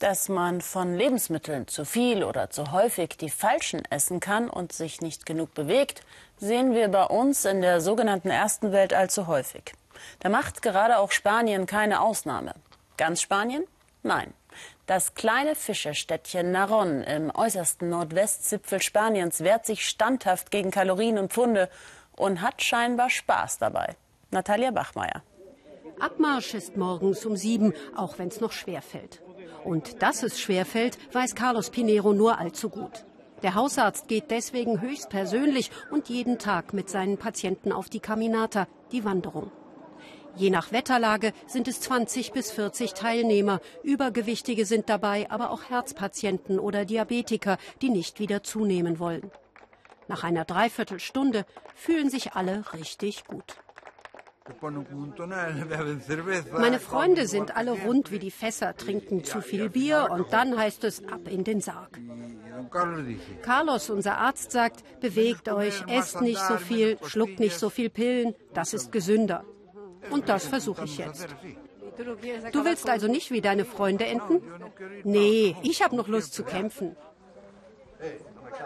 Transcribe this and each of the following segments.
Dass man von Lebensmitteln zu viel oder zu häufig die falschen essen kann und sich nicht genug bewegt, sehen wir bei uns in der sogenannten ersten Welt allzu häufig. Da macht gerade auch Spanien keine Ausnahme. Ganz Spanien? Nein. Das kleine Fischerstädtchen Naron im äußersten Nordwestzipfel Spaniens wehrt sich standhaft gegen Kalorien und Pfunde und hat scheinbar Spaß dabei. Natalia Bachmeier. Abmarsch ist morgens um sieben, auch wenn es noch schwer fällt. Und dass es schwerfällt, weiß Carlos Pinero nur allzu gut. Der Hausarzt geht deswegen höchstpersönlich und jeden Tag mit seinen Patienten auf die Caminata, die Wanderung. Je nach Wetterlage sind es 20 bis 40 Teilnehmer. Übergewichtige sind dabei, aber auch Herzpatienten oder Diabetiker, die nicht wieder zunehmen wollen. Nach einer Dreiviertelstunde fühlen sich alle richtig gut. Meine Freunde sind alle rund wie die Fässer, trinken zu viel Bier und dann heißt es ab in den Sarg. Carlos, unser Arzt, sagt, bewegt euch, esst nicht so viel, schluckt nicht so viel Pillen, das ist gesünder. Und das versuche ich jetzt. Du willst also nicht wie deine Freunde enden? Nee, ich habe noch Lust zu kämpfen.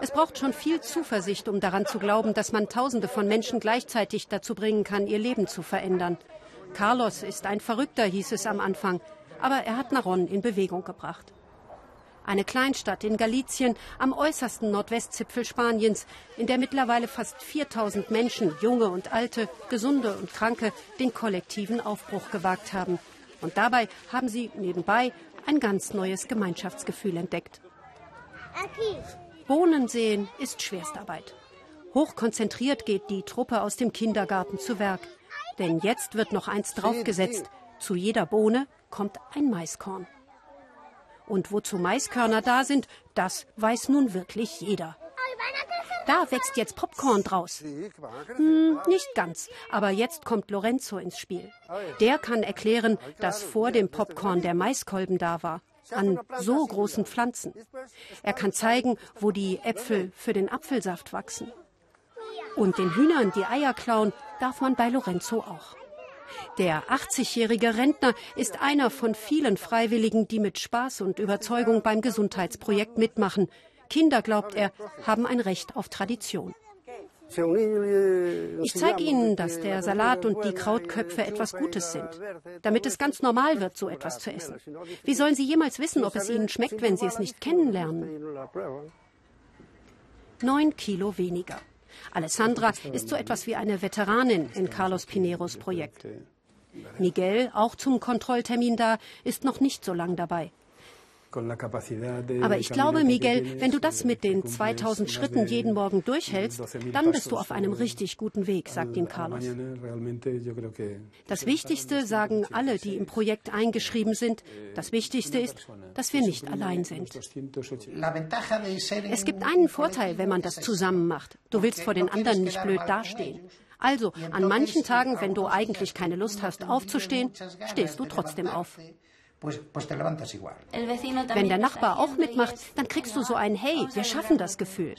Es braucht schon viel Zuversicht, um daran zu glauben, dass man Tausende von Menschen gleichzeitig dazu bringen kann, ihr Leben zu verändern. Carlos ist ein Verrückter, hieß es am Anfang, aber er hat Naron in Bewegung gebracht. Eine Kleinstadt in Galizien am äußersten Nordwestzipfel Spaniens, in der mittlerweile fast 4000 Menschen, junge und alte, gesunde und kranke, den kollektiven Aufbruch gewagt haben. Und dabei haben sie nebenbei ein ganz neues Gemeinschaftsgefühl entdeckt. Bohnen sehen ist Schwerstarbeit. Hochkonzentriert geht die Truppe aus dem Kindergarten zu Werk. Denn jetzt wird noch eins draufgesetzt. Zu jeder Bohne kommt ein Maiskorn. Und wozu Maiskörner da sind, das weiß nun wirklich jeder. Da wächst jetzt Popcorn draus. Hm, nicht ganz, aber jetzt kommt Lorenzo ins Spiel. Der kann erklären, dass vor dem Popcorn der Maiskolben da war an so großen Pflanzen. Er kann zeigen, wo die Äpfel für den Apfelsaft wachsen. Und den Hühnern die Eier klauen darf man bei Lorenzo auch. Der 80-jährige Rentner ist einer von vielen Freiwilligen, die mit Spaß und Überzeugung beim Gesundheitsprojekt mitmachen. Kinder, glaubt er, haben ein Recht auf Tradition. Ich zeige Ihnen, dass der Salat und die Krautköpfe etwas Gutes sind, damit es ganz normal wird, so etwas zu essen. Wie sollen Sie jemals wissen, ob es Ihnen schmeckt, wenn Sie es nicht kennenlernen? Neun Kilo weniger. Alessandra ist so etwas wie eine Veteranin in Carlos Pineros Projekt. Miguel, auch zum Kontrolltermin da, ist noch nicht so lang dabei. Aber ich glaube, Miguel, wenn du das mit den 2000 Schritten jeden Morgen durchhältst, dann bist du auf einem richtig guten Weg, sagt ihm Carlos. Das Wichtigste, sagen alle, die im Projekt eingeschrieben sind, das Wichtigste ist, dass wir nicht allein sind. Es gibt einen Vorteil, wenn man das zusammen macht. Du willst vor den anderen nicht blöd dastehen. Also, an manchen Tagen, wenn du eigentlich keine Lust hast aufzustehen, stehst du trotzdem auf. Wenn der Nachbar auch mitmacht, dann kriegst du so ein Hey, wir schaffen das Gefühl.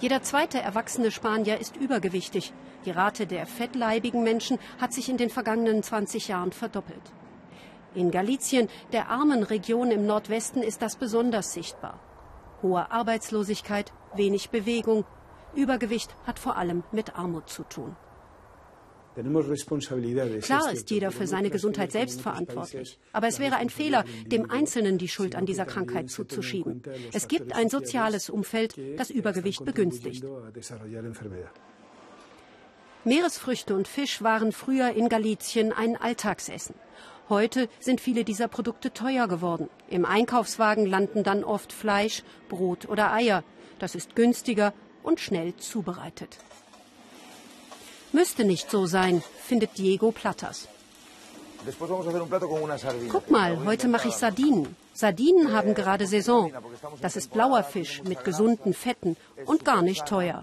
Jeder zweite erwachsene Spanier ist übergewichtig. Die Rate der fettleibigen Menschen hat sich in den vergangenen 20 Jahren verdoppelt. In Galizien, der armen Region im Nordwesten, ist das besonders sichtbar. Hohe Arbeitslosigkeit, wenig Bewegung. Übergewicht hat vor allem mit Armut zu tun. Klar ist jeder für seine Gesundheit selbst verantwortlich. Aber es wäre ein Fehler, dem Einzelnen die Schuld an dieser Krankheit zuzuschieben. Es gibt ein soziales Umfeld, das Übergewicht begünstigt. Meeresfrüchte und Fisch waren früher in Galizien ein Alltagsessen. Heute sind viele dieser Produkte teuer geworden. Im Einkaufswagen landen dann oft Fleisch, Brot oder Eier. Das ist günstiger und schnell zubereitet. Müsste nicht so sein, findet Diego Plattas. Guck mal, heute mache ich Sardinen. Sardinen haben gerade Saison. Das ist blauer Fisch mit gesunden Fetten und gar nicht teuer.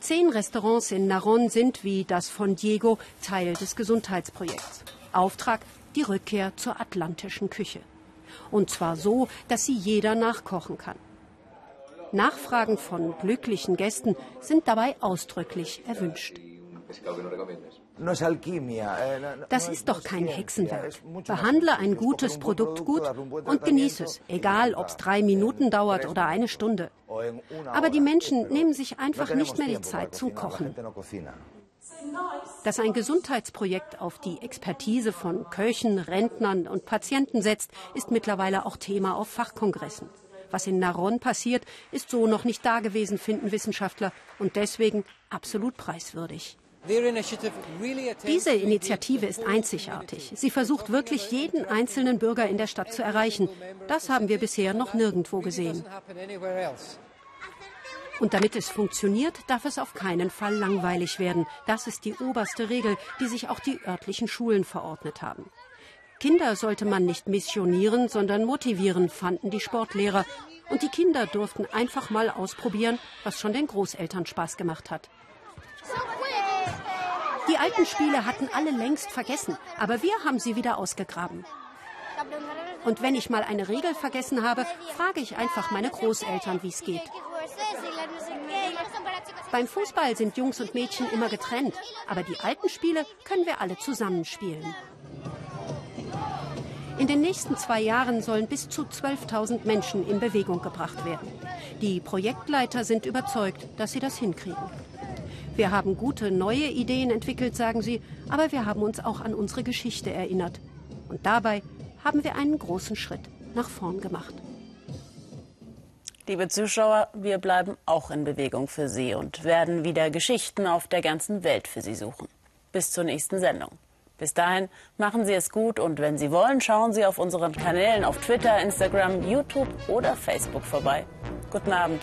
Zehn Restaurants in Naron sind wie das von Diego Teil des Gesundheitsprojekts. Auftrag die Rückkehr zur atlantischen Küche. Und zwar so, dass sie jeder nachkochen kann. Nachfragen von glücklichen Gästen sind dabei ausdrücklich erwünscht. Das ist doch kein Hexenwerk. Behandle ein gutes Produkt gut und genieße es, egal ob es drei Minuten dauert oder eine Stunde. Aber die Menschen nehmen sich einfach nicht mehr die Zeit zum Kochen. Dass ein Gesundheitsprojekt auf die Expertise von Köchen, Rentnern und Patienten setzt, ist mittlerweile auch Thema auf Fachkongressen. Was in Naron passiert, ist so noch nicht dagewesen, finden Wissenschaftler, und deswegen absolut preiswürdig. Diese Initiative ist einzigartig. Sie versucht wirklich jeden einzelnen Bürger in der Stadt zu erreichen. Das haben wir bisher noch nirgendwo gesehen. Und damit es funktioniert, darf es auf keinen Fall langweilig werden. Das ist die oberste Regel, die sich auch die örtlichen Schulen verordnet haben. Kinder sollte man nicht missionieren, sondern motivieren, fanden die Sportlehrer. Und die Kinder durften einfach mal ausprobieren, was schon den Großeltern Spaß gemacht hat. Die alten Spiele hatten alle längst vergessen, aber wir haben sie wieder ausgegraben. Und wenn ich mal eine Regel vergessen habe, frage ich einfach meine Großeltern, wie es geht. Beim Fußball sind Jungs und Mädchen immer getrennt, aber die alten Spiele können wir alle zusammenspielen. In den nächsten zwei Jahren sollen bis zu 12.000 Menschen in Bewegung gebracht werden. Die Projektleiter sind überzeugt, dass sie das hinkriegen. Wir haben gute neue Ideen entwickelt, sagen sie, aber wir haben uns auch an unsere Geschichte erinnert. Und dabei haben wir einen großen Schritt nach vorn gemacht. Liebe Zuschauer, wir bleiben auch in Bewegung für Sie und werden wieder Geschichten auf der ganzen Welt für Sie suchen. Bis zur nächsten Sendung. Bis dahin machen Sie es gut und wenn Sie wollen, schauen Sie auf unseren Kanälen auf Twitter, Instagram, YouTube oder Facebook vorbei. Guten Abend.